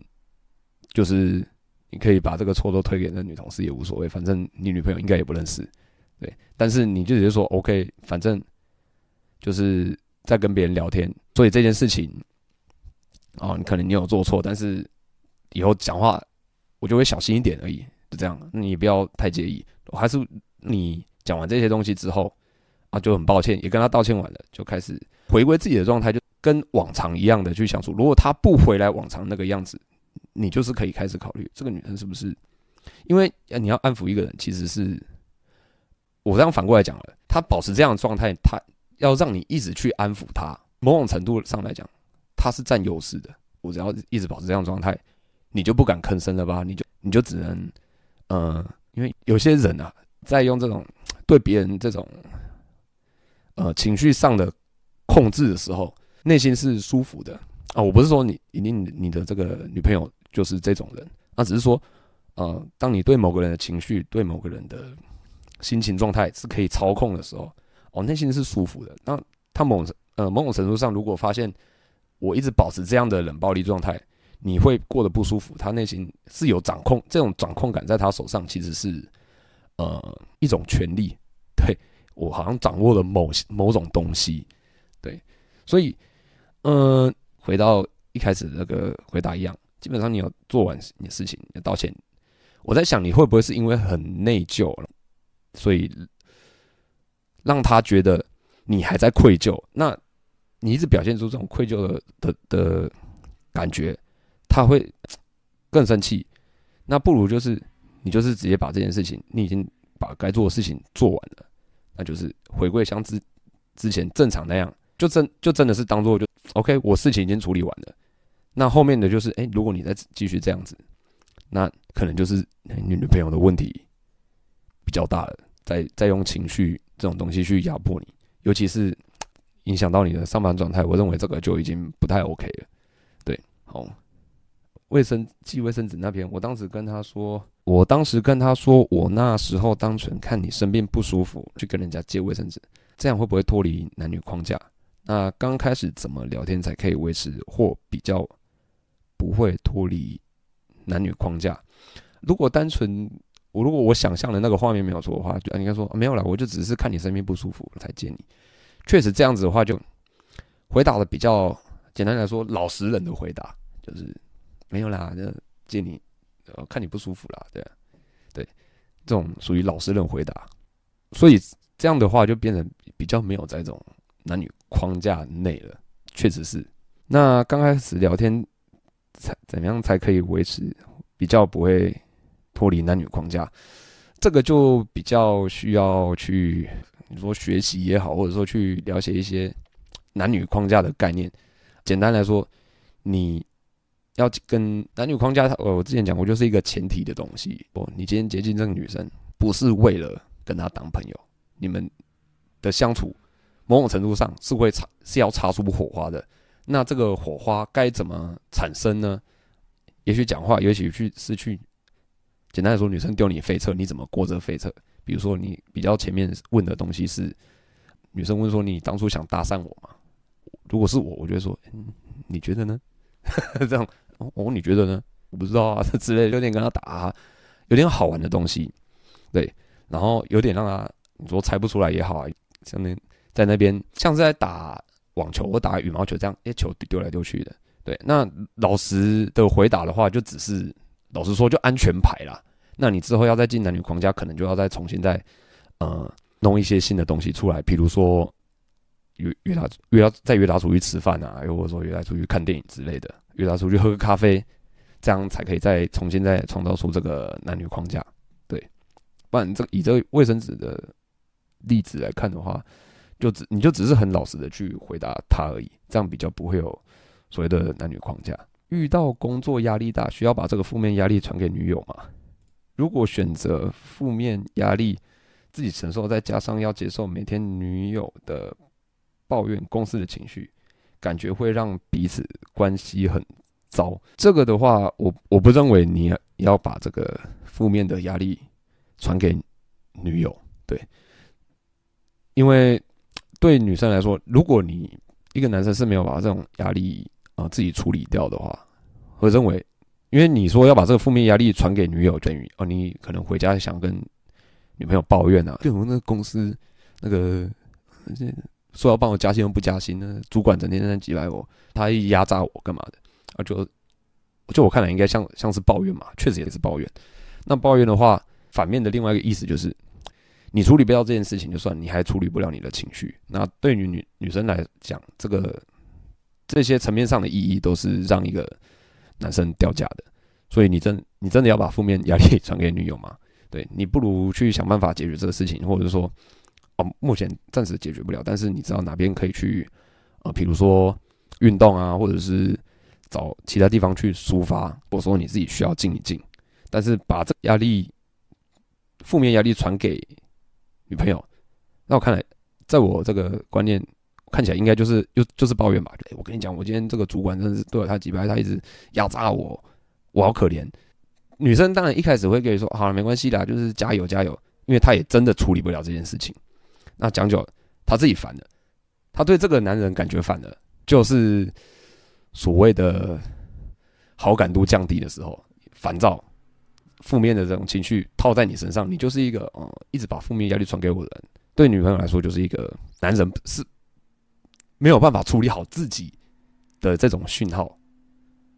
就是你可以把这个错都推给那女同事也无所谓，反正你女朋友应该也不认识，对。但是你就直接说 OK，反正就是在跟别人聊天，所以这件事情。哦，你可能你有做错，但是以后讲话我就会小心一点而已，就这样，你不要太介意。还是你讲完这些东西之后啊，就很抱歉，也跟他道歉完了，就开始回归自己的状态，就跟往常一样的去相处。如果他不回来往常那个样子，你就是可以开始考虑这个女生是不是，因为你要安抚一个人，其实是我这样反过来讲了，他保持这样的状态，他要让你一直去安抚他，某种程度上来讲。他是占优势的，我只要一直保持这样状态，你就不敢吭声了吧？你就你就只能，呃，因为有些人啊，在用这种对别人这种，呃，情绪上的控制的时候，内心是舒服的啊。我不是说你一定你的这个女朋友就是这种人，那只是说，呃，当你对某个人的情绪、对某个人的心情状态是可以操控的时候，哦，内心是舒服的。那他某呃某种程度上，如果发现。我一直保持这样的冷暴力状态，你会过得不舒服。他内心是有掌控，这种掌控感在他手上其实是，呃，一种权利。对，我好像掌握了某某种东西，对，所以，呃，回到一开始那个回答一样，基本上你要做完你的事情，你要道歉。我在想，你会不会是因为很内疚了，所以让他觉得你还在愧疚？那。你一直表现出这种愧疚的的的感觉，他会 更生气。那不如就是你就是直接把这件事情，你已经把该做的事情做完了，那就是回归像之之前正常那样，就真就真的是当做就 OK，我事情已经处理完了。那后面的就是，哎，如果你再继续这样子，那可能就是你女朋友的问题比较大了，再再用情绪这种东西去压迫你，尤其是影响到你的上班状态，我认为这个就已经不太 OK 了。对，好，卫生寄卫生纸那边，我当时跟他说，我当时跟他说，我那时候单纯看你生病不舒服，去跟人家借卫生纸，这样会不会脱离男女框架？那刚开始怎么聊天才可以维持或比较？不会脱离男女框架。如果单纯我如果我想象的那个画面没有错的话，就应该说没有啦，我就只是看你身边不舒服才借你。确实这样子的话，就回答的比较简单来说，老实人的回答就是没有啦，就借你，看你不舒服啦，对对，这种属于老实人回答。所以这样的话就变成比较没有在这种男女框架内了。确实是。那刚开始聊天。才怎么样才可以维持比较不会脱离男女框架？这个就比较需要去你说学习也好，或者说去了解一些男女框架的概念。简单来说，你要跟男女框架，呃，我之前讲过，就是一个前提的东西。哦，你今天接近这个女生，不是为了跟她当朋友，你们的相处某种程度上是会擦，是要擦出火花的。那这个火花该怎么产生呢？也许讲话，也许去是去，简单来说，女生丢你废车，你怎么过这个废车？比如说，你比较前面问的东西是，女生问说你当初想搭讪我吗？如果是我，我就会说，嗯，你觉得呢？这样，哦，你觉得呢？我不知道啊，这 之类，有点跟他打，有点好玩的东西，对，然后有点让他你说猜不出来也好啊，像那在那边像是在打。网球，或打羽毛球，这样，哎，球丢来丢去的。对，那老实的回答的话，就只是老实说，就安全牌啦。那你之后要再进男女框架，可能就要再重新再呃弄一些新的东西出来，比如说约约他约他再约他出去吃饭啊，又或者说约他出去看电影之类的，约他出去喝个咖啡，这样才可以再重新再创造出这个男女框架。对，不然这以这个卫生纸的例子来看的话。就只你就只是很老实的去回答他而已，这样比较不会有所谓的男女框架。遇到工作压力大，需要把这个负面压力传给女友吗？如果选择负面压力自己承受，再加上要接受每天女友的抱怨、公司的情绪，感觉会让彼此关系很糟。这个的话，我我不认为你要把这个负面的压力传给女友，对，因为。对女生来说，如果你一个男生是没有把这种压力啊、呃、自己处理掉的话，我认为，因为你说要把这个负面压力传给女友，等于哦，你可能回家想跟女朋友抱怨啊，对我们那个公司那个说要帮我加薪又不加薪呢，主管整天在挤来我，他一压榨我干嘛的啊？就就我看来应该像像是抱怨嘛，确实也是抱怨。那抱怨的话，反面的另外一个意思就是。你处理不了这件事情就算，你还处理不了你的情绪。那对于女女生来讲，这个这些层面上的意义都是让一个男生掉价的。所以你真你真的要把负面压力传给女友吗？对，你不如去想办法解决这个事情，或者是说哦，目前暂时解决不了，但是你知道哪边可以去呃，比如说运动啊，或者是找其他地方去抒发，或者说你自己需要静一静。但是把这个压力负面压力传给女朋友，那我看来，在我这个观念看起来，应该就是又就是抱怨吧。对，我跟你讲，我今天这个主管真是对我太机掰，他一直压榨我，我好可怜。女生当然一开始会跟你说，好了，没关系啦，就是加油加油，因为她也真的处理不了这件事情。那讲久了，她自己烦了，她对这个男人感觉烦了，就是所谓的好感度降低的时候，烦躁。负面的这种情绪套在你身上，你就是一个呃、嗯，一直把负面压力传给我的人。对女朋友来说，就是一个男人是没有办法处理好自己的这种讯号，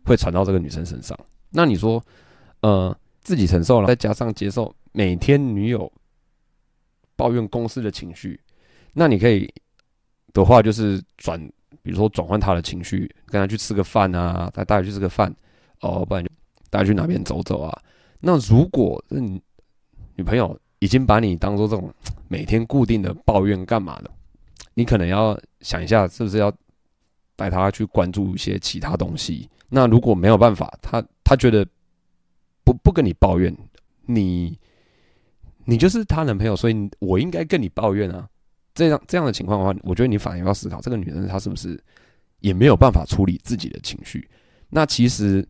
会传到这个女生身上。那你说，呃，自己承受了，再加上接受每天女友抱怨公司的情绪，那你可以的话，就是转，比如说转换他的情绪，跟他去吃个饭啊，带带他去吃个饭，哦，不然就带她去哪边走走啊。那如果是你女朋友已经把你当做这种每天固定的抱怨干嘛的，你可能要想一下，是不是要带他去关注一些其他东西。那如果没有办法，他他觉得不不跟你抱怨，你你就是他男朋友，所以我应该跟你抱怨啊。这样这样的情况的话，我觉得你反而要思考，这个女人她是不是也没有办法处理自己的情绪？那其实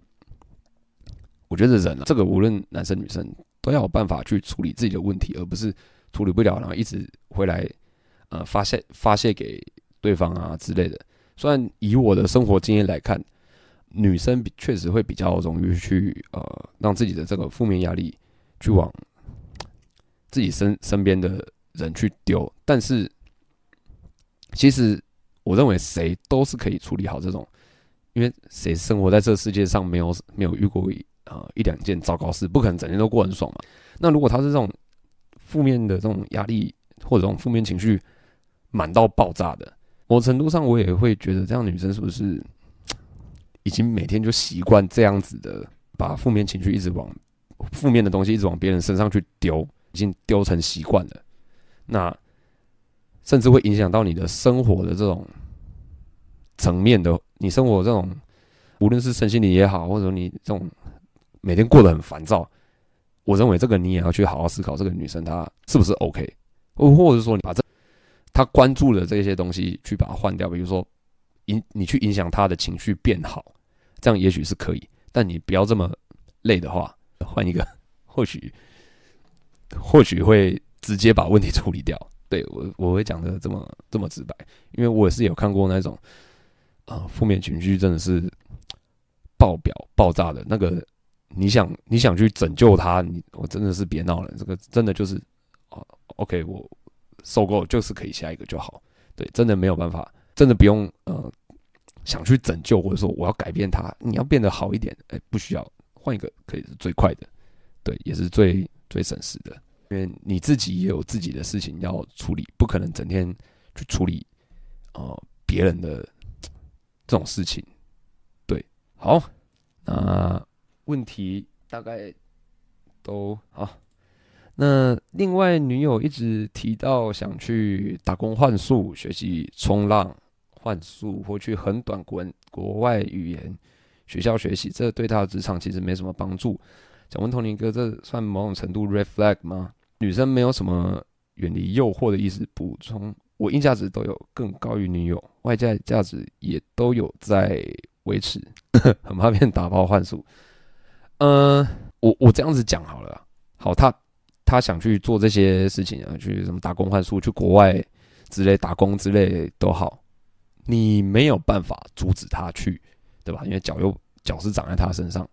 我觉得人啊，这个无论男生女生都要有办法去处理自己的问题，而不是处理不了，然后一直回来呃发泄发泄给对方啊之类的。虽然以我的生活经验来看，女生确实会比较容易去呃让自己的这个负面压力去往自己身身边的。人去丢，但是其实我认为谁都是可以处理好这种，因为谁生活在这世界上没有没有遇过呃一两件糟糕事，不可能整天都过很爽嘛。那如果他是这种负面的这种压力或者这种负面情绪满到爆炸的，某程度上我也会觉得这样女生是不是 已经每天就习惯这样子的，把负面情绪一直往负面的东西一直往别人身上去丢，已经丢成习惯了。那甚至会影响到你的生活的这种层面的，你生活这种无论是身心灵也好，或者你这种每天过得很烦躁，我认为这个你也要去好好思考，这个女生她是不是 OK，或或者说你把这他关注的这些东西去把它换掉，比如说影你去影响他的情绪变好，这样也许是可以，但你不要这么累的话，换一个 或许或许会。直接把问题处理掉，对，我我会讲的这么这么直白，因为我也是有看过那种啊负面情绪真的是爆表爆炸的那个，你想你想去拯救他，你我真的是别闹了，这个真的就是啊，OK，我受够，就是可以下一个就好，对，真的没有办法，真的不用呃想去拯救或者说我要改变他，你要变得好一点，哎，不需要，换一个可以是最快的，对，也是最最省时的。因为你自己也有自己的事情要处理，不可能整天去处理呃别人的这种事情。对，好，那问题大概都好。那另外，女友一直提到想去打工换宿、学习冲浪、换宿，或去很短国国外语言学校学习，这对她的职场其实没什么帮助。想问 Tony 哥，这算某种程度 red flag 吗？女生没有什么远离诱惑的意思。补充，我硬价值都有更高于女友，外在价值也都有在维持，很怕变打包换宿。嗯，我我这样子讲好了。好，他他想去做这些事情啊，去什么打工换宿，去国外之类打工之类都好，你没有办法阻止他去，对吧？因为脚又脚是长在他身上，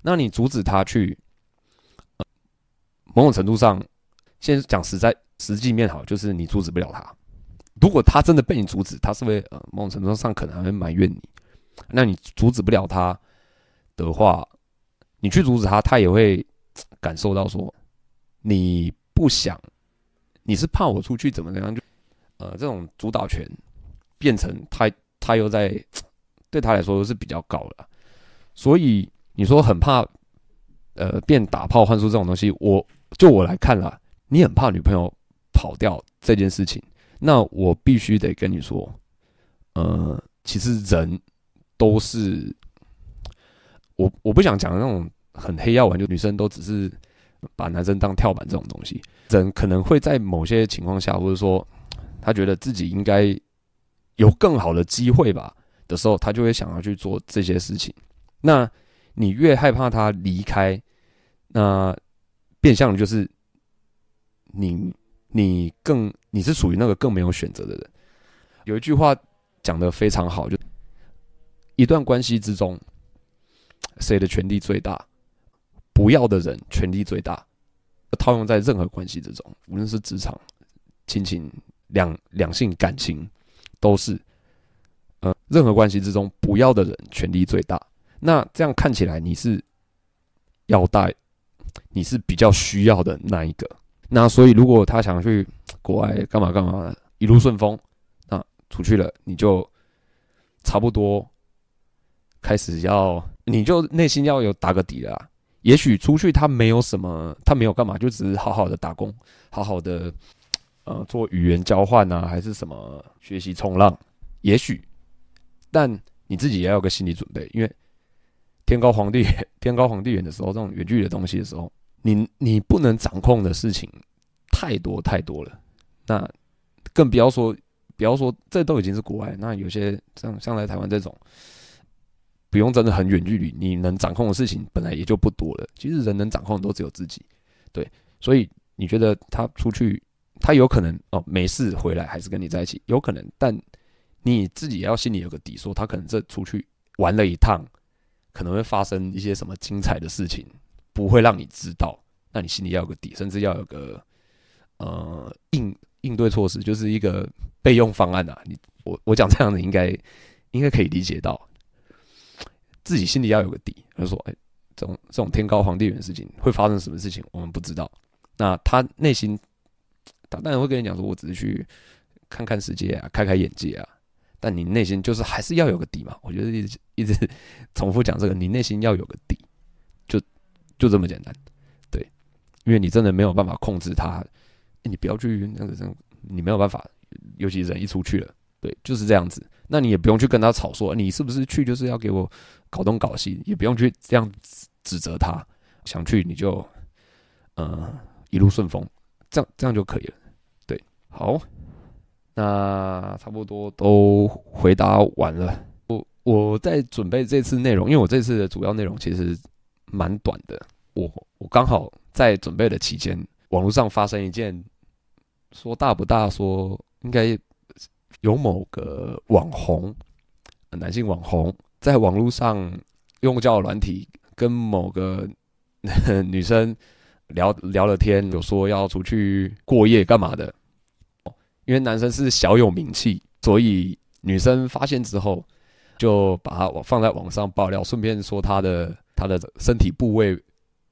那你阻止他去，某种程度上。先讲实在实际面好，就是你阻止不了他。如果他真的被你阻止，他是会呃某种程度上可能还会埋怨你。那你阻止不了他的话，你去阻止他，他也会感受到说你不想，你是怕我出去怎么怎样？就呃这种主导权变成他他又在 对他来说是比较高的。所以你说很怕呃变打炮换宿这种东西，我就我来看啦。你很怕女朋友跑掉这件事情，那我必须得跟你说，呃，其实人都是，我我不想讲那种很黑药丸，就女生都只是把男生当跳板这种东西。人可能会在某些情况下，或者说他觉得自己应该有更好的机会吧的时候，他就会想要去做这些事情。那你越害怕他离开，那变相的就是。你你更你是属于那个更没有选择的人。有一句话讲的非常好，就一段关系之中，谁的权力最大？不要的人权力最大。套用在任何关系之中，无论是职场、亲情、两两性感情，都是。呃，任何关系之中，不要的人权力最大。那这样看起来，你是要带，你是比较需要的那一个。那所以，如果他想去国外干嘛干嘛，一路顺风，那出去了，你就差不多开始要，你就内心要有打个底了。也许出去他没有什么，他没有干嘛，就只是好好的打工，好好的呃做语言交换啊，还是什么学习冲浪。也许，但你自己也要有个心理准备，因为天高皇帝远 天高皇帝远的时候，这种远距离的东西的时候，你你不能掌控的事情太多太多了。那更不要说，不要说这都已经是国外，那有些像像来台湾这种，不用真的很远距离，你能掌控的事情本来也就不多了。其实人能掌控的都只有自己，对，所以你觉得他出去，他有可能哦没事回来还是跟你在一起，有可能，但。你自己也要心里有个底，说他可能这出去玩了一趟，可能会发生一些什么精彩的事情，不会让你知道。那你心里要有个底，甚至要有个呃应应对措施，就是一个备用方案啊。你我我讲这样子应该应该可以理解到，自己心里要有个底，就说，哎，这种这种天高皇帝远的事情会发生什么事情，我们不知道。那他内心他当然会跟你讲说，我只是去看看世界啊，开开眼界啊。但你内心就是还是要有个底嘛？我觉得一直一直重复讲这个，你内心要有个底，就就这么简单，对，因为你真的没有办法控制他，你不要去那个这样，你没有办法，尤其人一出去了，对，就是这样子。那你也不用去跟他吵说，你是不是去就是要给我搞东搞西，也不用去这样指责他，想去你就呃一路顺风，这样这样就可以了，对，好。那差不多都回答完了。我我在准备这次内容，因为我这次的主要内容其实蛮短的。我我刚好在准备的期间，网络上发生一件，说大不大，说应该有某个网红，男性网红，在网络上用交友软体跟某个 女生聊聊了天，有说要出去过夜干嘛的。因为男生是小有名气，所以女生发现之后，就把他放在网上爆料，顺便说他的他的身体部位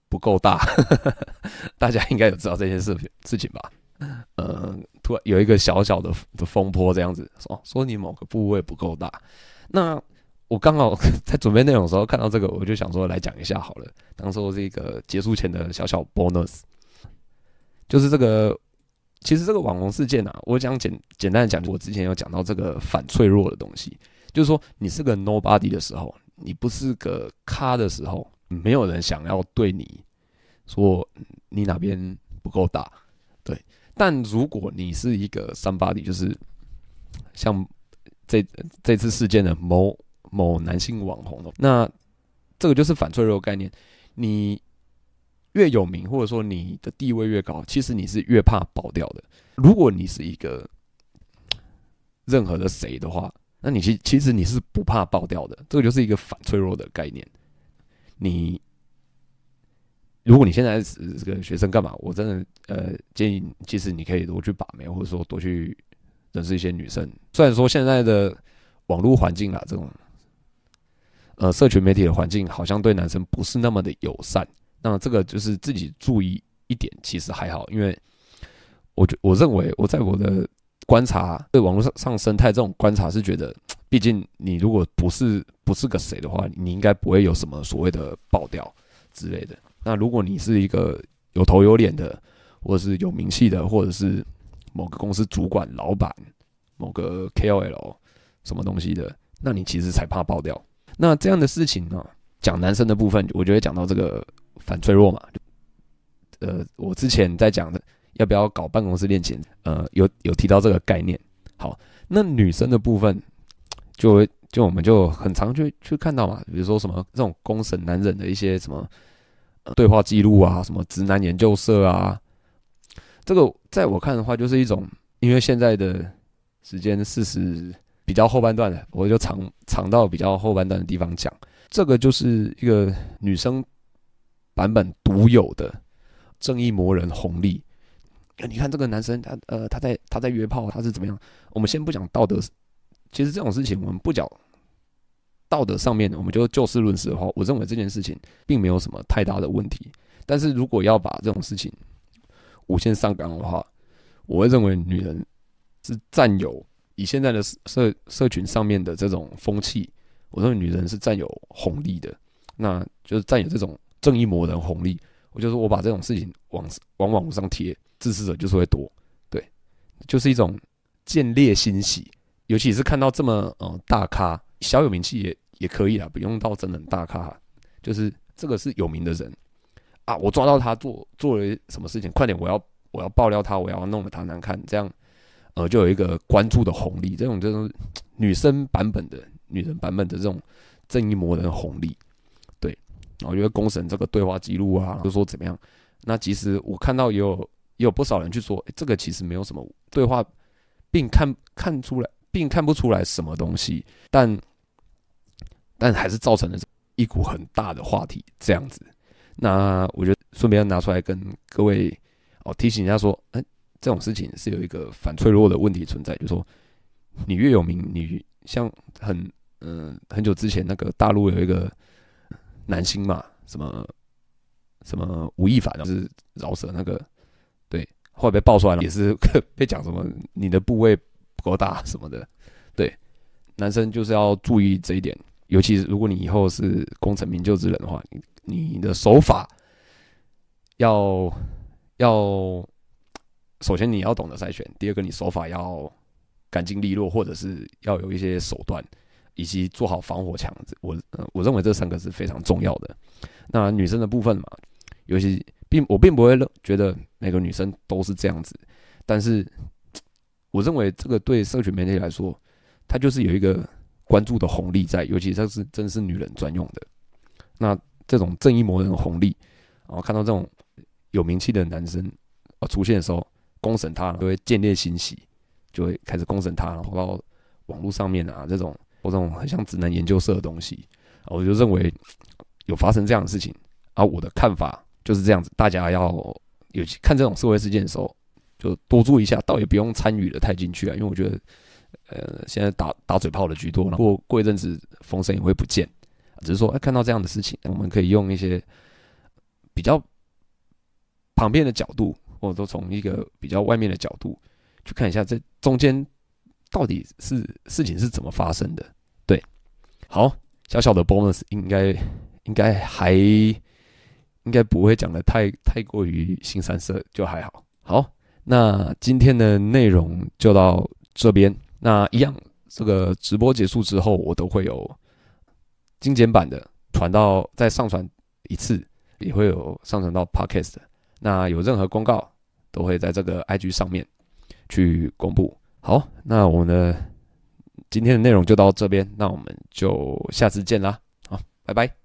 不够大，大家应该有知道这件事事情吧？呃，突然有一个小小的 的风波，这样子说说你某个部位不够大。那我刚好在准备内容的时候看到这个，我就想说来讲一下好了，当做这个结束前的小小 bonus，就是这个。其实这个网红事件啊，我讲简简单的讲，我之前有讲到这个反脆弱的东西，就是说你是个 nobody 的时候，你不是个咖的时候，没有人想要对你说你哪边不够大，对。但如果你是一个 somebody，就是像这这次事件的某某男性网红，那这个就是反脆弱概念，你。越有名，或者说你的地位越高，其实你是越怕爆掉的。如果你是一个任何的谁的话，那你其其实你是不怕爆掉的。这个就是一个反脆弱的概念。你如果你现在是这个学生干嘛？我真的呃建议，其实你可以多去把妹，或者说多去认识一些女生。虽然说现在的网络环境啊，这种呃社群媒体的环境，好像对男生不是那么的友善。那这个就是自己注意一点，其实还好，因为我觉我认为我在我的观察，对网络上上生态这种观察是觉得，毕竟你如果不是不是个谁的话，你应该不会有什么所谓的爆掉之类的。那如果你是一个有头有脸的，或者是有名气的，或者是某个公司主管、老板、某个 KOL 什么东西的，那你其实才怕爆掉。那这样的事情呢，讲男生的部分，我觉得讲到这个。反脆弱嘛，呃，我之前在讲的要不要搞办公室恋情，呃，有有提到这个概念。好，那女生的部分就就我们就很常去去看到嘛，比如说什么这种公审男人的一些什么对话记录啊，什么直男研究社啊，这个在我看的话，就是一种因为现在的时间事实比较后半段的，我就藏藏到比较后半段的地方讲，这个就是一个女生。版本独有的正义魔人红利，你看这个男生，他呃，他在他在约炮，他是怎么样？我们先不讲道德，其实这种事情我们不讲道德上面，我们就就事论事的话，我认为这件事情并没有什么太大的问题。但是如果要把这种事情无限上纲的话，我会认为女人是占有以现在的社社群上面的这种风气，我认为女人是占有红利的，那就是占有这种。正义魔人红利，我就说我把这种事情往往网上贴，支持者就是会多，对，就是一种见猎心喜，尤其是看到这么呃大咖小有名气也也可以啦，不用到真的大咖，就是这个是有名的人。啊，我抓到他做做了什么事情，快点，我要我要爆料他，我要弄得他难看，这样呃就有一个关注的红利，这种这种女生版本的女人版本的这种正义魔人红利，对，我觉得公审这个对话记录啊，就说怎么样，那其实我看到也有也有不少人去说，这个其实没有什么对话，并看看出来。并看不出来什么东西，但但还是造成了一股很大的话题这样子。那我觉得顺便拿出来跟各位哦提醒一下说，哎、这种事情是有一个反脆弱的问题存在，就是说你越有名，你像很嗯、很久之前那个大陆有一个男星嘛，什么什么吴亦凡，就是饶舌那个，对，后来被爆出来了，也是 被讲什么你的部位不。够大什么的，对，男生就是要注意这一点，尤其是如果你以后是功成名就之人的话，你你的手法要要，首先你要懂得筛选，第二个你手法要干净利落，或者是要有一些手段，以及做好防火墙。我我认为这三个是非常重要的。那女生的部分嘛，尤其并我并不会觉得每个女生都是这样子，但是。我认为这个对社群媒体来说，它就是有一个关注的红利在，尤其它是真是女人专用的。那这种正义魔人的红利，然后看到这种有名气的男生啊出现的时候，公审他就会见猎心喜，就会开始公审他，然后到网络上面啊这种或这种很像直男研究社的东西，我就认为有发生这样的事情。而我的看法就是这样子，大家要尤其看这种社会事件的时候。就多注意一下，倒也不用参与的太进去啊，因为我觉得，呃，现在打打嘴炮的居多，然后过一阵子风声也会不见，只是说，哎，看到这样的事情，我们可以用一些比较旁边的角度，或者说从一个比较外面的角度去看一下，这中间到底是事情是怎么发生的。对，好，小小的 bonus 应该应该还应该不会讲的太太过于新三色，就还好，好。那今天的内容就到这边。那一样，这个直播结束之后，我都会有精简版的传到，再上传一次，也会有上传到 Podcast。那有任何公告，都会在这个 IG 上面去公布。好，那我们的今天的内容就到这边，那我们就下次见啦。好，拜拜。